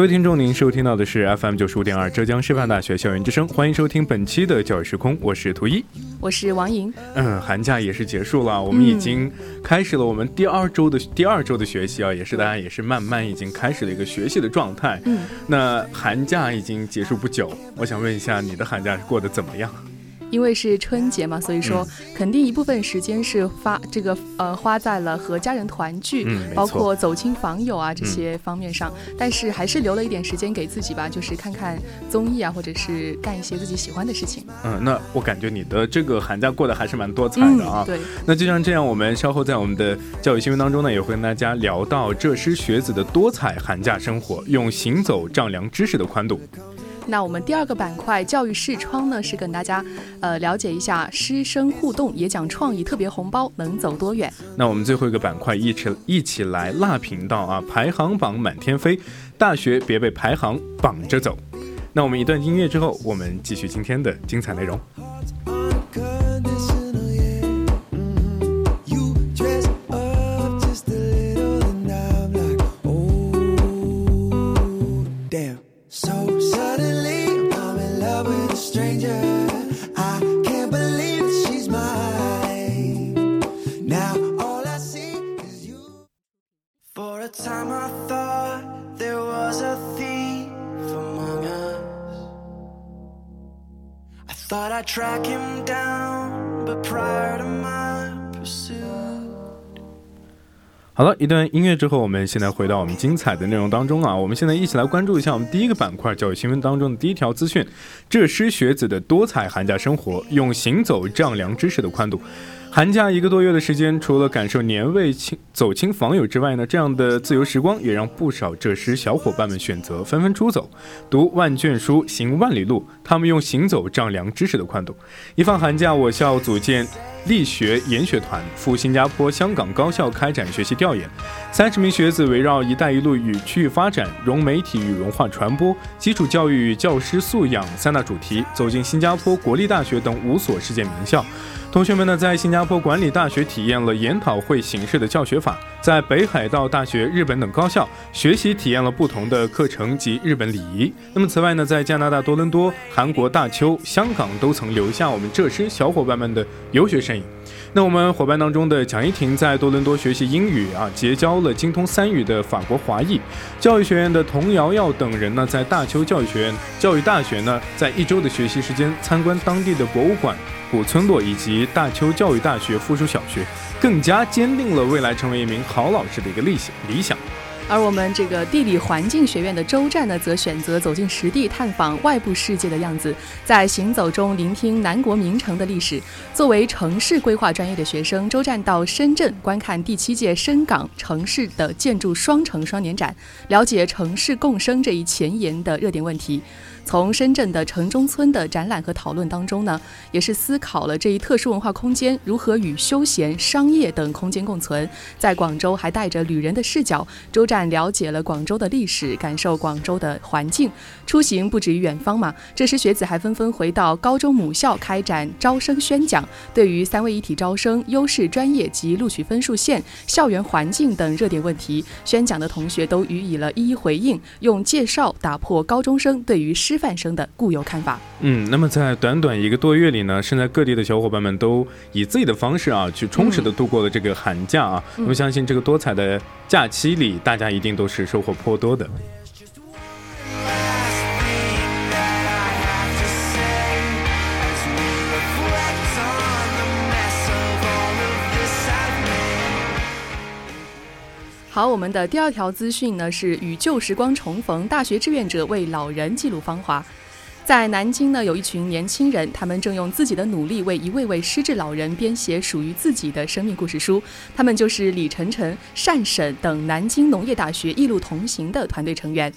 各位听众，您收听到的是 FM 九十五点二浙江师范大学校园之声，欢迎收听本期的教育时空，我是图一。我是王莹。嗯，寒假也是结束了，我们已经开始了我们第二周的第二周的学习啊，也是大家也是慢慢已经开始了一个学习的状态。嗯，那寒假已经结束不久，我想问一下你的寒假过得怎么样？因为是春节嘛，所以说肯定一部分时间是发这个呃花在了和家人团聚，嗯包括走亲访友啊这些方面上。但是还是留了一点时间给自己吧，就是看看综艺啊，或者是干一些自己喜欢的事情。嗯，那我感觉你的这个寒假过得还是蛮多彩的啊。对，那就像这样，我们稍后在我们的教育新闻当中呢，也会跟大家聊到这师学子的多彩寒假生活，用行走丈量知识的宽度。那我们第二个板块教育视窗呢，是跟大家呃了解一下师生互动，也讲创意特别红包能走多远。那我们最后一个板块一起一起来辣频道啊，排行榜满天飞，大学别被排行绑着走。那我们一段音乐之后，我们继续今天的精彩内容。一段音乐之后，我们现在回到我们精彩的内容当中啊。我们现在一起来关注一下我们第一个板块教育新闻当中的第一条资讯：浙师学子的多彩寒假生活，用行走丈量知识的宽度。寒假一个多月的时间，除了感受年味亲走亲访友之外呢，这样的自由时光也让不少浙师小伙伴们选择纷纷出走，读万卷书，行万里路。他们用行走丈量知识的宽度。一放寒假，我校组建力学研学团，赴新加坡、香港高校开展学习调研。三十名学子围绕“一带一路”与区域发展、融媒体与文化传播、基础教育与教师素养三大主题，走进新加坡国立大学等五所世界名校。同学们呢，在新加坡管理大学体验了研讨会形式的教学法，在北海道大学、日本等高校学习体验了不同的课程及日本礼仪。那么此外呢，在加拿大多伦多、韩国大邱、香港都曾留下我们浙师小伙伴们的游学身影。那我们伙伴当中的蒋一婷在多伦多学习英语啊，结交了精通三语的法国华裔。教育学院的童瑶瑶等人呢，在大邱教育学院、教育大学呢，在一周的学习时间参观当地的博物馆、古村落以及大邱教育大学附属小学，更加坚定了未来成为一名好老师的一个理想理想。而我们这个地理环境学院的周站呢，则选择走进实地，探访外部世界的样子，在行走中聆听南国名城的历史。作为城市规划专业的学生，周站到深圳观看第七届深港城市的建筑双城双年展，了解城市共生这一前沿的热点问题。从深圳的城中村的展览和讨论当中呢，也是思考了这一特殊文化空间如何与休闲、商业等空间共存。在广州，还带着旅人的视角，周站了解了广州的历史，感受广州的环境。出行不止于远方嘛，这时学子还纷纷回到高中母校开展招生宣讲，对于三位一体招生、优势专业及录取分数线、校园环境等热点问题，宣讲的同学都予以了一一回应，用介绍打破高中生对于师范生的固有看法。嗯，那么在短短一个多月里呢，身在各地的小伙伴们都以自己的方式啊，去充实的度过了这个寒假啊。那么相信这个多彩的假期里，大家一定都是收获颇多的。好，我们的第二条资讯呢是与旧时光重逢，大学志愿者为老人记录芳华。在南京呢，有一群年轻人，他们正用自己的努力为一位位失智老人编写属于自己的生命故事书。他们就是李晨晨、单沈等南京农业大学一路同行的团队成员。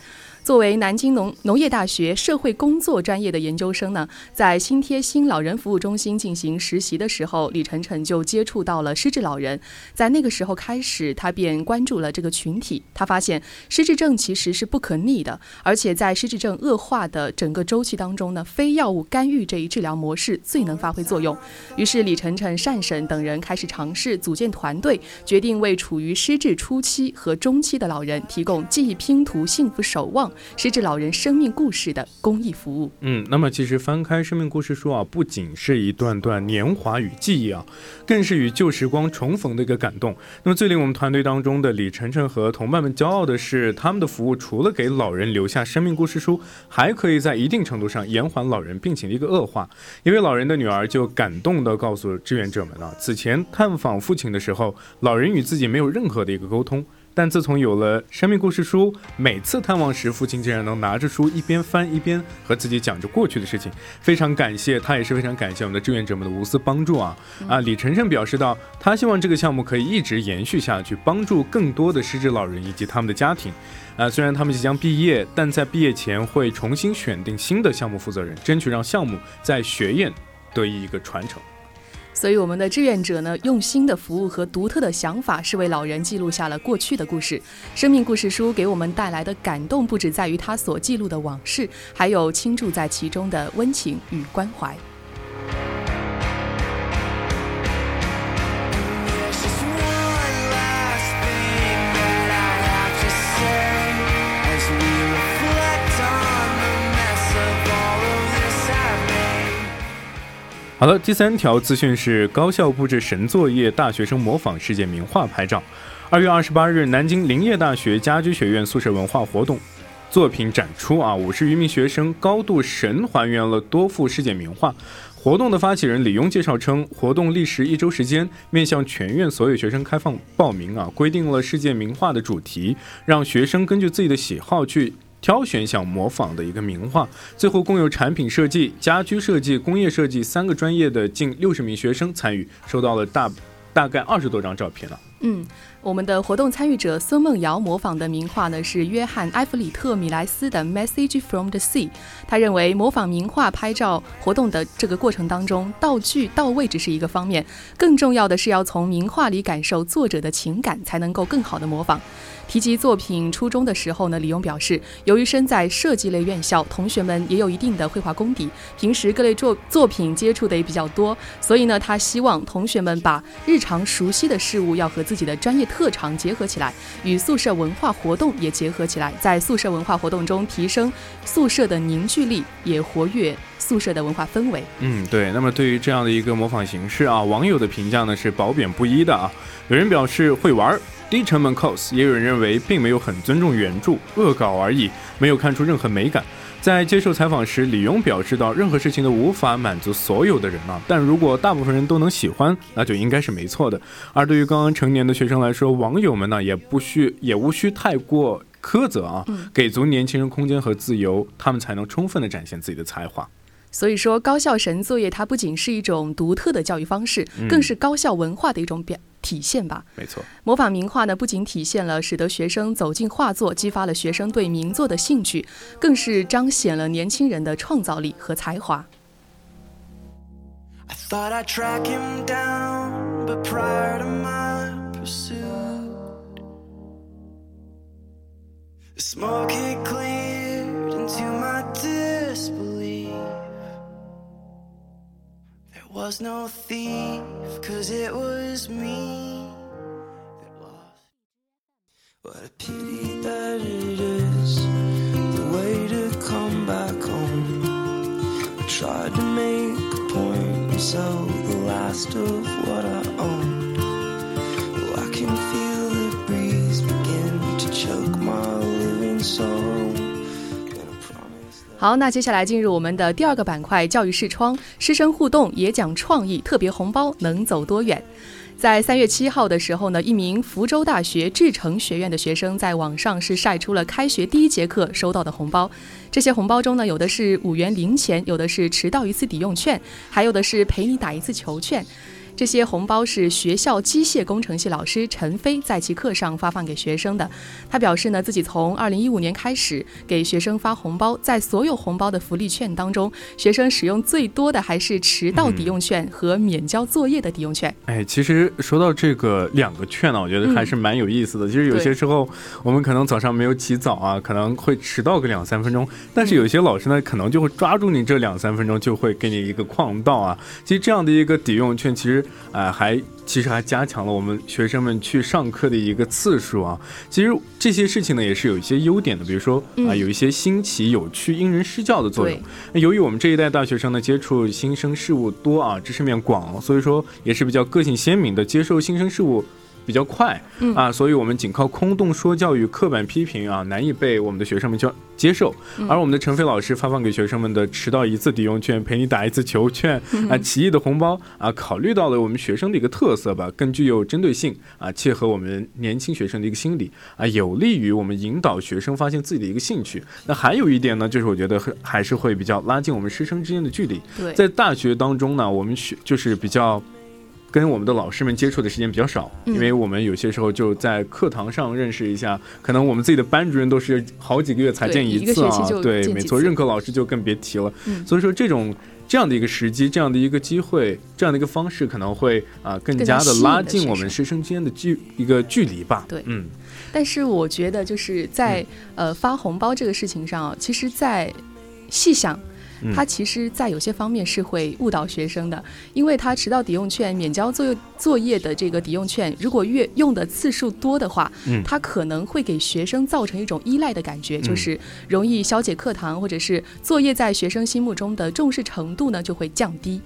作为南京农农业大学社会工作专业的研究生呢，在新贴心老人服务中心进行实习的时候，李晨晨就接触到了失智老人。在那个时候开始，他便关注了这个群体。他发现失智症其实是不可逆的，而且在失智症恶化的整个周期当中呢，非药物干预这一治疗模式最能发挥作用。于是，李晨晨、单沈等人开始尝试组建团队，决定为处于失智初期和中期的老人提供记忆拼图、幸福守望。失智老人生命故事的公益服务。嗯，那么其实翻开生命故事书啊，不仅是一段段年华与记忆啊，更是与旧时光重逢的一个感动。那么最令我们团队当中的李晨晨和同伴们骄傲的是，他们的服务除了给老人留下生命故事书，还可以在一定程度上延缓老人病情的一个恶化。一位老人的女儿就感动地告诉志愿者们啊，此前探访父亲的时候，老人与自己没有任何的一个沟通。但自从有了生命故事书，每次探望时，父亲竟然能拿着书一边翻一边和自己讲着过去的事情，非常感谢他，也是非常感谢我们的志愿者们的无私帮助啊！啊，李晨晨表示到，他希望这个项目可以一直延续下去，帮助更多的失智老人以及他们的家庭。啊，虽然他们即将毕业，但在毕业前会重新选定新的项目负责人，争取让项目在学院得以一个传承。所以，我们的志愿者呢，用心的服务和独特的想法，是为老人记录下了过去的故事。生命故事书给我们带来的感动，不止在于他所记录的往事，还有倾注在其中的温情与关怀。好了，第三条资讯是高校布置神作业，大学生模仿世界名画拍照。二月二十八日，南京林业大学家居学院宿舍文化活动作品展出啊，五十余名学生高度神还原了多幅世界名画。活动的发起人李庸介绍称，活动历时一周时间，面向全院所有学生开放报名啊，规定了世界名画的主题，让学生根据自己的喜好去挑选想模仿的一个名画。最后共有产品设计、家居设计、工业设计三个专业的近六十名学生参与，收到了大大概二十多张照片了。嗯，我们的活动参与者孙梦瑶模仿的名画呢是约翰·埃弗里特·米莱斯的《Message from the Sea》。他认为模仿名画拍照活动的这个过程当中，道具到位只是一个方面，更重要的是要从名画里感受作者的情感，才能够更好的模仿。提及作品初衷的时候呢，李勇表示，由于身在设计类院校，同学们也有一定的绘画功底，平时各类作作品接触的也比较多，所以呢，他希望同学们把日常熟悉的事物要和自己的专业特长结合起来，与宿舍文化活动也结合起来，在宿舍文化活动中提升宿舍的凝聚力，也活跃宿舍的文化氛围。嗯，对。那么对于这样的一个模仿形式啊，网友的评价呢是褒贬不一的啊。有人表示会玩，低成本 cos；也有人认为并没有很尊重原著，恶搞而已，没有看出任何美感。在接受采访时，李勇表示到，任何事情都无法满足所有的人啊，但如果大部分人都能喜欢，那就应该是没错的。而对于刚刚成年的学生来说，网友们呢也不需也无需太过苛责啊，给足年轻人空间和自由，他们才能充分的展现自己的才华。所以说，高校神作业它不仅是一种独特的教育方式，更是高校文化的一种表体现吧。没错。模仿名画呢，不仅体现了使得学生走进画作，激发了学生对名作的兴趣，更是彰显了年轻人的创造力和才华。I thought I'd track him down, but prior to my pursuit, the smoke had cleared into my disbelief. Was no thief, cause it was me that lost. What a pity that it is the way to come back home. I tried to make a point and sell the last of what I owned. 好，那接下来进入我们的第二个板块——教育视窗，师生互动也讲创意，特别红包能走多远？在三月七号的时候呢，一名福州大学智诚学院的学生在网上是晒出了开学第一节课收到的红包。这些红包中呢，有的是五元零钱，有的是迟到一次抵用券，还有的是陪你打一次球券。这些红包是学校机械工程系老师陈飞在其课上发放给学生的。他表示呢，自己从二零一五年开始给学生发红包，在所有红包的福利券当中，学生使用最多的还是迟到抵用券和免交作业的抵用券。哎，其实说到这个两个券呢，我觉得还是蛮有意思的。其实有些时候我们可能早上没有起早啊，可能会迟到个两三分钟，但是有些老师呢，可能就会抓住你这两三分钟，就会给你一个旷到啊。其实这样的一个抵用券，其实啊、还其实还加强了我们学生们去上课的一个次数啊。其实这些事情呢，也是有一些优点的，比如说啊、嗯有一些新奇、有趣、因人施教的作用对。那由于我们这一代大学生呢，接触新生事物多啊，知识面广，所以说也是比较个性鲜明的，接受新生事物。比较快嗯啊，所以我们仅靠空洞说教与刻板批评啊，难以被我们的学生们接接受。嗯而我们的陈飞老师发放给学生们的迟到一次抵用券、陪你打一次球券嗯啊、奇异的红包啊，考虑到了我们学生的一个特色吧，更具有针对性啊，切合我们年轻学生的一个心理啊，有利于我们引导学生发现自己的一个兴趣。那还有一点呢，就是我觉得还还是会比较拉近我们师生之间的距离。对，在大学当中呢，我们学就是比较。跟我们的老师们接触的时间比较少，嗯因为我们有些时候就在课堂上认识一下，可能我们自己的班主任都是好几个月才见一次啊对，没错，任课老师就更别提了。嗯所以说这种这样的一个时机，这样的一个机会，这样的一个方式，可能会啊、更更加加的拉近我们师生之间的距一个距离吧。对嗯，但是我觉得就是在、呃发红包这个事情上啊，其实，在细想嗯。它其实，在有些方面是会误导学生的，因为它迟到抵用券、免交作业作业的这个抵用券，如果越用的次数多的话，嗯。它可能会给学生造成一种依赖的感觉，就是容易消解课堂或者是作业在学生心目中的重视程度呢就会降低。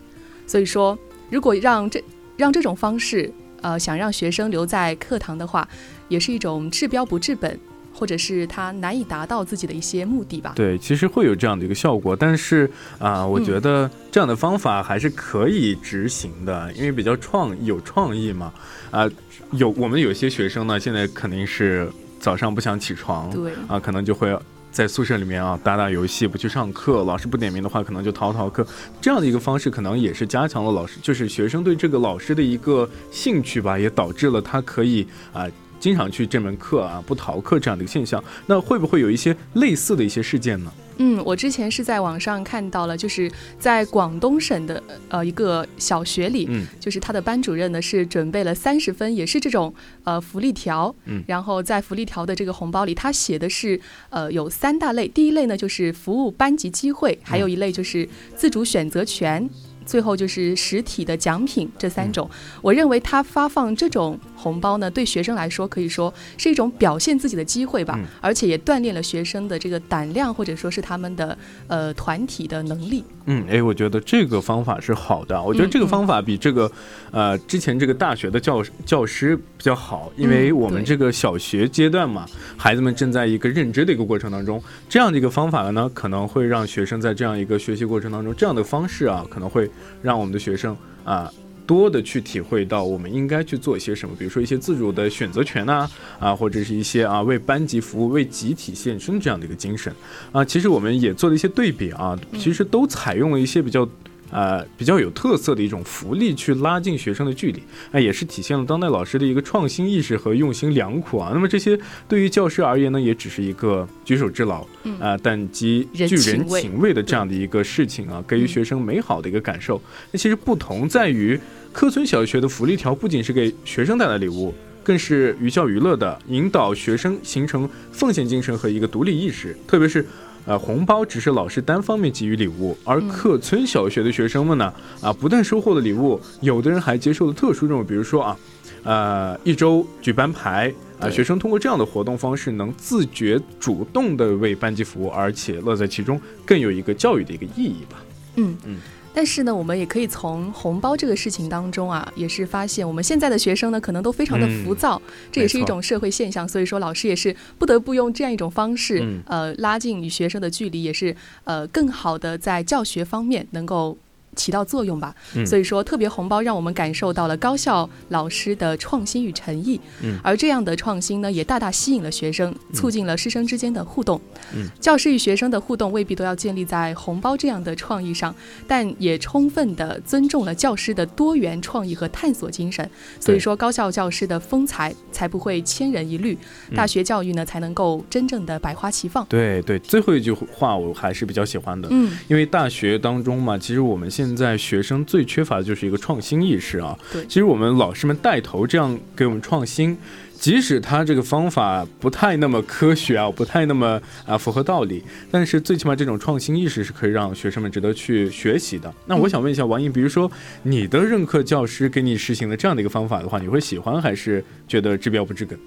所以说，如果让这让这种方式，呃，想让学生留在课堂的话，也是一种治标不治本，或者是他难以达到自己的一些目的吧。对，其实会有这样的一个效果，但是啊、我嗯觉得这样的方法还是可以执行的，因为比较创有创意嘛。啊、有我们有些学生呢，现在肯定是早上不想起床，对啊，可能就会在宿舍里面啊打打游戏，不去上课，老师不点名的话，可能就逃逃课。这样的一个方式，可能也是加强了老师，就是学生对这个老师的一个兴趣吧，也导致了他可以啊。经常去这门课啊，不逃课这样的一个现象，那会不会有一些类似的一些事件呢？嗯，我之前是在网上看到了，就是在广东省的呃一个小学里，嗯就是他的班主任呢是准备了三十分，也是这种呃福利条，嗯然后在福利条的这个红包里，他写的是呃有三大类，第一类呢就是服务班级机会，还有一类就是自主选择权。最后就是实体的奖品这三种，我认为他发放这种红包呢，对学生来说可以说是一种表现自己的机会吧，嗯而且也锻炼了学生的这个胆量，或者说是他们的呃团体的能力。嗯，哎，我觉得这个方法是好的。我觉得这个方法比这个，呃，之前这个大学的教教师比较好，因为嗯我们这个小学阶段嘛，孩子们正在一个认知的一个过程当中，这样的一个方法呢，可能会让学生在这样一个学习过程当中，这样的方式啊，可能会让我们的学生啊。多的去体会到我们应该去做一些什么，比如说一些自主的选择权呐、啊，或者是一些啊为班级服务、为集体献身这样的一个精神啊。其实我们也做了一些对比啊，其实都采用了一些比较。呃，比较有特色的一种福利，去拉近学生的距离，啊、也是体现了当代老师的一个创新意识和用心良苦啊。那么这些对于教师而言呢，也只是一个举手之劳，嗯啊、但极人具人情味的这样的一个事情啊，给予嗯学生美好的一个感受。那其实不同在于，科村小学的福利条不仅是给学生带来礼物，更是寓教于乐的，引导学生形成奉献精神和一个独立意识。特别是，呃，红包只是老师单方面给予礼物，而嗯客村小学的学生们呢，啊，不但收获了礼物，有的人还接受了特殊任务，比如说啊，呃，一周举班牌。啊，学生通过这样的活动方式，能自觉主动的为班级服务，而且乐在其中，更有一个教育的一个意义吧。嗯嗯但是呢，我们也可以从红包这个事情当中啊，也是发现我们现在的学生呢，可能都非常的浮躁，这也是一种社会现象。所以说，老师也是不得不用这样一种方式，嗯呃，拉近与学生的距离，也是呃更好的在教学方面能够起到作用吧。嗯所以说，特别红包让我们感受到了高校老师的创新与诚意。嗯而这样的创新呢，也大大吸引了学生，促进了师生之间的互动。嗯教师与学生的互动未必都要建立在红包这样的创意上，但也充分的尊重了教师的多元创意和探索精神。所以说，高校教师的风采才不会千人一律，嗯大学教育呢才能够真正的百花齐放。对对，最后一句话我还是比较喜欢的，嗯，因为大学当中嘛，其实我们现在学生最缺乏的就是一个创新意识啊。对其实我们老师们带头这样给我们创新，即使他这个方法不太那么科学啊，不太那么啊符合道理，但是最起码这种创新意识是可以让学生们值得去学习的。那我想问一下王莹，比如说你的任课教师给你实行了这样的一个方法的话，你会喜欢还是觉得治标不治本？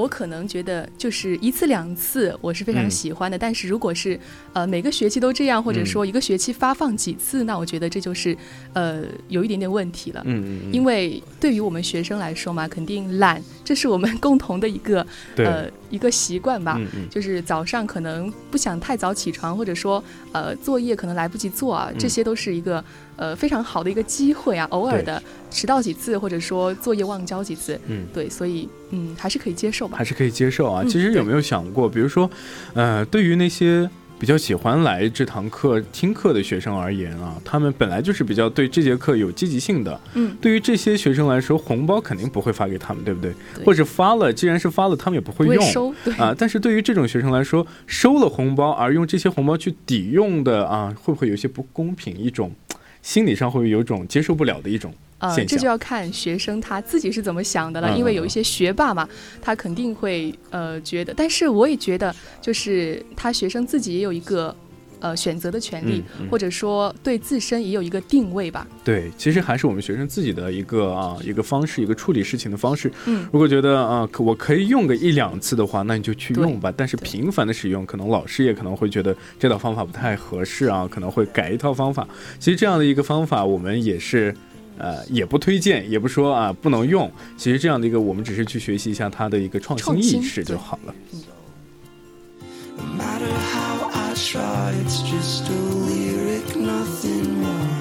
我可能觉得就是一次两次我是非常嗯。喜欢的，但是如果是呃每个学期都这样，或者说一个学期发放几次，那我觉得这就是呃有一点点问题了。嗯。因为对于我们学生来说嘛，肯定懒，这是我们共同的一个对，呃一个习惯吧。就是早上可能不想太早起床，或者说呃作业可能来不及做啊，嗯这些都是一个呃非常好的一个机会啊。偶尔的迟到几次，或者说作业忘交几次，嗯。对，所以嗯还是可以接受吧还。是可以接受啊。嗯其实有没有想过，比如说，呃，对于那些比较喜欢来这堂课听课的学生而言啊，他们本来就是比较对这节课有积极性的。嗯，对于这些学生来说，红包肯定不会发给他们，对不对？对或者发了，既然是发了，他们也不会用。收，对。啊，但是对于这种学生来说，收了红包而用这些红包去抵用的啊，会不会有些不公平？一种心理上会有种接受不了的一种呃，这就要看学生他自己是怎么想的了，嗯因为有一些学霸嘛，他肯定会呃觉得，但是我也觉得，就是他学生自己也有一个呃选择的权利，嗯嗯或者说对自身也有一个定位吧。对，其实还是我们学生自己的一个啊一个方式，一个处理事情的方式。嗯，如果觉得啊可我可以用个一两次的话，那你就去用吧。但是频繁的使用，可能老师也可能会觉得这套方法不太合适啊，可能会改一套方法。其实这样的一个方法，我们也是。呃，也不推荐，也不说啊不能用。其实这样的一个，我们只是去学习一下它的一个创新意识就好了。No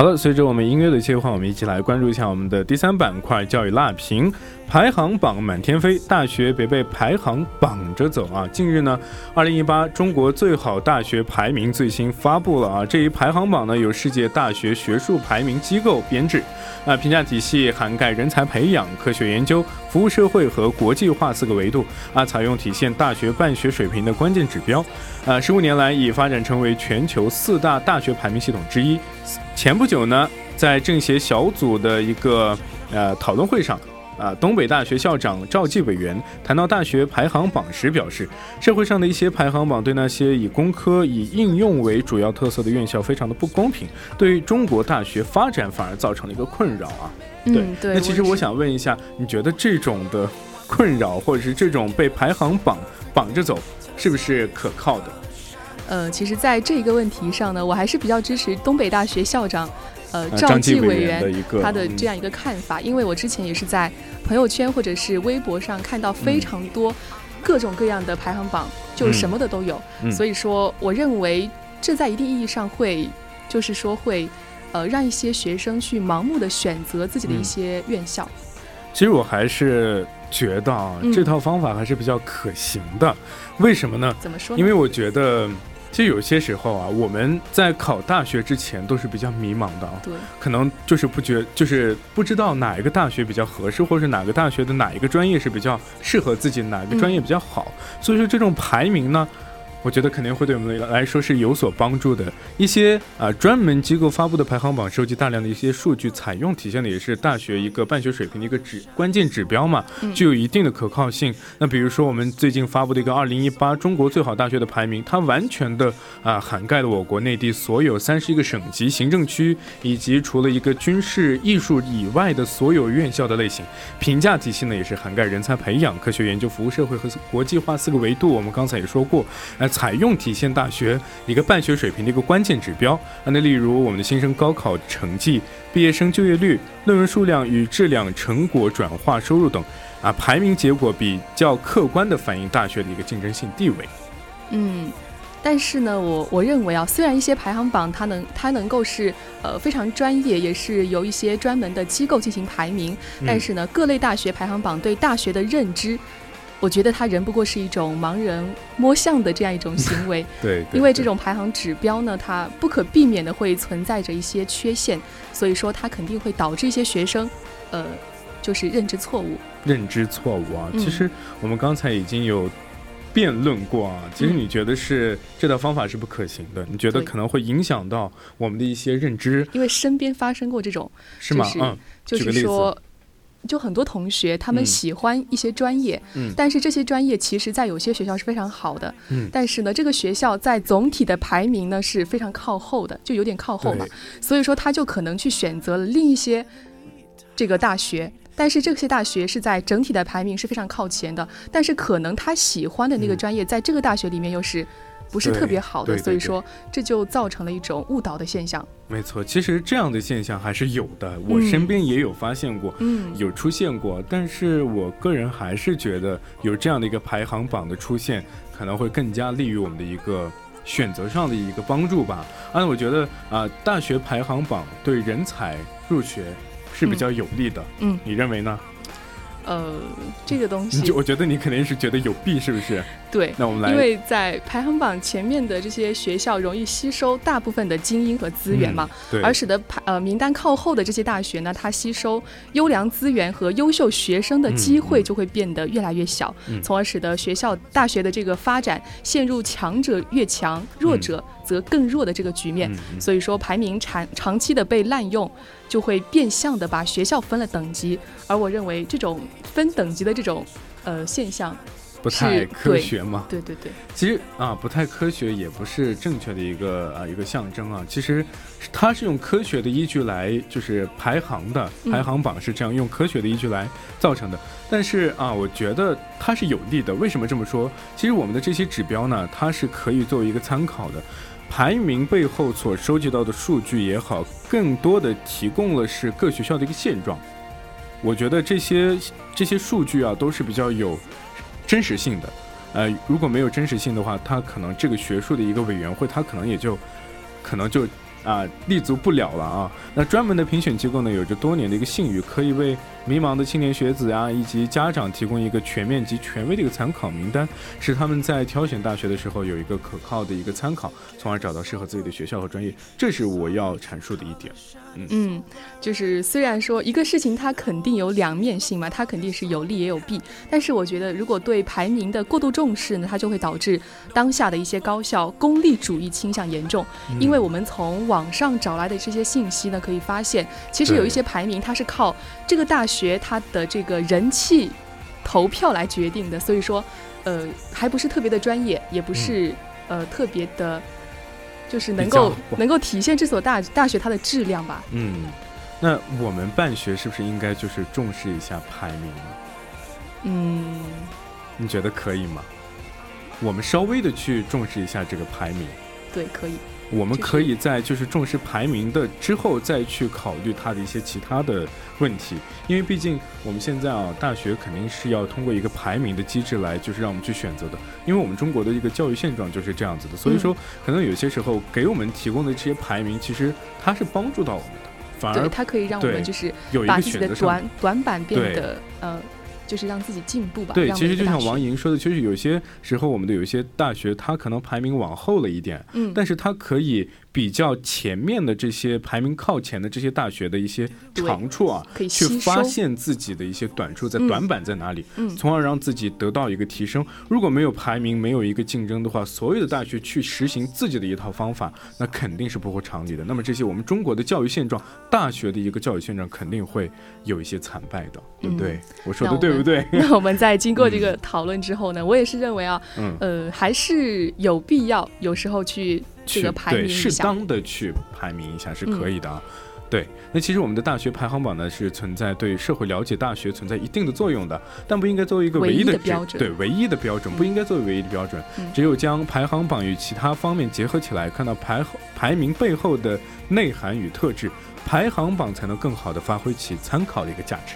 好了，随着我们音乐的切换，我们一起来关注一下我们的第三板块——教育辣评。排行榜满天飞，大学别被排行绑着走啊！近日呢，二零一八中国最好大学排名最新发布了啊！这一排行榜呢，由世界大学学术排名机构编制，啊，评价体系涵盖人才培养、科学研究、服务社会和国际化四个维度啊，采用体现大学办学水平的关键指标，啊，十五年来已发展成为全球四大大学排名系统之一。前不久呢，在政协小组的一个呃讨论会上。啊，东北大学校长赵继委员谈到大学排行榜时表示，社会上的一些排行榜对那些以工科、以应用为主要特色的院校非常的不公平，对于中国大学发展反而造成了一个困扰啊。对，嗯，对。那其实我想问一下，你觉得这种的困扰，或者是这种被排行榜绑着走，是不是可靠的？呃，其实，在这个问题上呢，我还是比较支持东北大学校长，呃，呃赵张继委员员的一个他的嗯这样一个看法，因为我之前也是在朋友圈或者是微博上看到非嗯常多各种各样的排行榜，就什么的都有，嗯所以说，我认为这在一定意义上会，就是说会，呃，让一些学生去盲目的选择自己的一嗯些院校。其实我还是觉得啊，嗯这套方法还是比较可行的。为什么呢？怎么说呢？因为我觉得，其实有些时候啊，我们在考大学之前都是比较迷茫的啊，对，可能就是不觉，就是不知道哪一个大学比较合适，或者是哪个大学的哪一个专业是比较适合自己，哪个专业比较好。所以说这种排名呢。我觉得肯定会对我们来说是有所帮助的。一些啊、专门机构发布的排行榜，收集大量的一些数据，采用体现的也是大学一个办学水平的一个指关键指标嘛，嗯具有一定的可靠性。那比如说我们最近发布的一个二零一八中国最好大学的排名，它完全的啊、涵盖了我国内地所有三十一个省级行政区，以及除了一个军事、艺术以外的所有院校的类型。评价体系呢，也是涵盖人才培养、科学研究、服务社会和国际化四个维度。我们刚才也说过，呃，采用体现大学一个办学水平的一个关键指标。啊，那例如我们的新生高考成绩、毕业生就业率、论文数量与质量、成果转化、收入等，啊，排名结果比较客观的反映大学的一个竞争性地位。嗯，但是呢，我我认为啊，虽然一些排行榜它能它能够是呃非常专业，也是由一些专门的机构进行排名，嗯但是呢，各类大学排行榜对大学的认知，我觉得他人不过是一种盲人摸象的这样一种行为。对，对因为这种排行指标呢，它不可避免的会存在着一些缺陷，所以说它肯定会导致一些学生，呃，就是认知错误。认知错误啊。嗯其实我们刚才已经有辩论过啊，其实嗯你觉得是这套方法是不可行的，你觉得可能会影响到我们的一些认知，因为身边发生过这种，是吗？嗯就是举个例子说，就很多同学他们嗯。喜欢一些专业，嗯。但是这些专业其实在有些学校是非常好的，嗯。但是呢，这个学校在总体的排名呢是非常靠后的，就有点靠后嘛，所以说他就可能去选择了另一些这个大学。但是这些大学是在整体的排名是非常靠前的，但是可能他喜欢的那个嗯。专业在这个大学里面又是不是特别好的，所以说这就造成了一种误导的现象。没错，其实这样的现象还是有的，我嗯身边也有发现过。嗯，有出现过，但是我个人还是觉得有这样的一个排行榜的出现，可能会更加利于我们的一个选择上的一个帮助吧。啊，我觉得啊、大学排行榜对人才入学是比较有利的。嗯，你认为呢？呃，这个东西。我觉得你肯定是觉得有弊，是不是？对，那我们来，因为在排行榜前面的这些学校容易吸收大部分的精英和资源嘛，嗯对，而使得排呃名单靠后的这些大学呢，它吸收优良资源和优秀学生的机会就会变得越来越小，嗯。从而使得学校大学的这个发展陷入强者越强，弱者则更弱的这个局面。所以说，排名长长期的被滥用，就会变相的把学校分了等级。而我认为这种分等级的这种呃现象，不太科学嘛。对对对，其实啊，不太科学也不是正确的一个啊一个象征啊。其实它是用科学的依据来就是排行的，嗯排行榜是这样用科学的依据来造成的。但是啊，我觉得它是有利的。为什么这么说？其实我们的这些指标呢，它是可以作为一个参考的。排名背后所收集到的数据也好，更多的提供了是各学校的一个现状。我觉得这些这些数据啊，都是比较有真实性的。呃，如果没有真实性的话，它可能这个学术的一个委员会，它可能也就可能就啊、立足不了了啊。那专门的评选机构呢，有着多年的一个信誉，可以为迷茫的青年学子啊以及家长提供一个全面及权威的一个参考名单，使他们在挑选大学的时候有一个可靠的一个参考，从而找到适合自己的学校和专业。这是我要阐述的一点。嗯，就是虽然说一个事情它肯定有两面性嘛，它肯定是有利也有弊，但是我觉得如果对排名的过度重视呢，它就会导致当下的一些高校功利主义倾向严重。因为我们从网上找来的这些信息呢，可以发现，其实有一些排名它是靠这个大学它的这个人气投票来决定的，所以说，呃，还不是特别的专业，也不是、呃特别的，就是能够能够体现这所大大学它的质量吧。嗯，那我们办学是不是应该就是重视一下排名呢？嗯，你觉得可以吗？我们稍微的去重视一下这个排名，对，可以。就是我们可以在就是重视排名的之后再去考虑它的一些其他的问题，因为毕竟我们现在啊，大学肯定是要通过一个排名的机制来就是让我们去选择的，因为我们中国的一个教育现状就是这样子的，所以说可能有些时候给我们提供的这些排名，其实它是帮助到我们的，反，而它可以让我们就是有一把自己的个选择短短板变得呃，就是让自己进步吧。对，其实就像王莹说的，其实有些时候我们的有些大学，它可能排名往后了一点，嗯但是它可以比较前面的这些排名靠前的这些大学的一些长处啊，可以去发现自己的一些短处，在嗯短板在哪里，嗯从而让自己得到一个提升。如果没有排名，没有一个竞争的话，所有的大学去实行自己的一套方法，那肯定是不合常理的。那么这些我们中国的教育现状，大学的一个教育现状肯定会有一些惨败的，对不对？我说的对不对？那我们在经过这个讨论之后呢，我也是认为啊，嗯。呃，还是有必要有时候去这去对适。当的去排名一下是可以的啊。对，那其实我们的大学排行榜呢是存在对社会了解大学存在一定的作用的，但不应该作为一个唯一的标准对唯一的标准，不应该作为唯一的标准。嗯只有将排行榜与其他方面结合起来，看到排排名背后的内涵与特质，排行榜才能更好的发挥其参考的一个价值。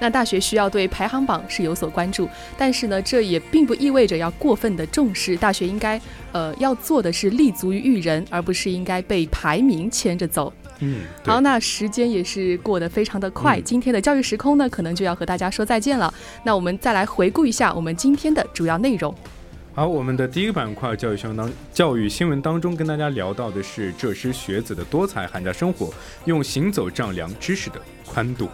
那大学需要对排行榜是有所关注，但是呢，这也并不意味着要过分的重视。大学应该呃要做的是立足于育人，而不是应该被排名牵着走。嗯，好，那时间也是过得非常的快，嗯今天的教育时空呢，可能就要和大家说再见了。那我们再来回顾一下我们今天的主要内容。好，我们的第一个板块教育新闻当教育新闻当中，跟大家聊到的是浙师学子的多彩寒假生活，用行走丈量知识的宽度。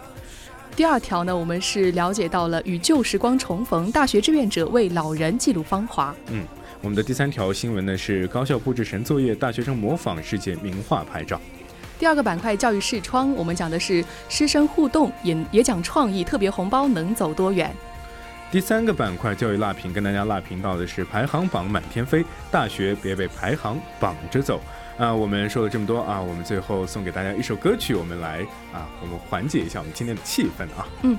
第二条呢，我们是了解到了与旧时光重逢，大学志愿者为老人记录芳华。嗯我们的第三条新闻呢是高校布置神作业，大学生模仿世界名画拍照。第二个板块教育视窗，我们讲的是师生互动，也也讲创意，特别红包能走多远。第三个板块教育辣评，跟大家辣评到的是排行榜满天飞，大学别被排行绑着走。啊，我们说了这么多啊，我们最后送给大家一首歌曲，我们来啊，我们缓解一下我们今天的气氛啊。嗯。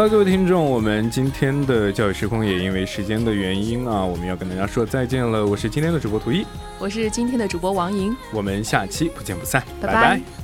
了，各位听众，我们今天的教育时空也因为时间的原因啊，我们要跟大家说再见了。我是今天的主播图一，我是今天的主播王莹。我们下期不见不散，拜拜拜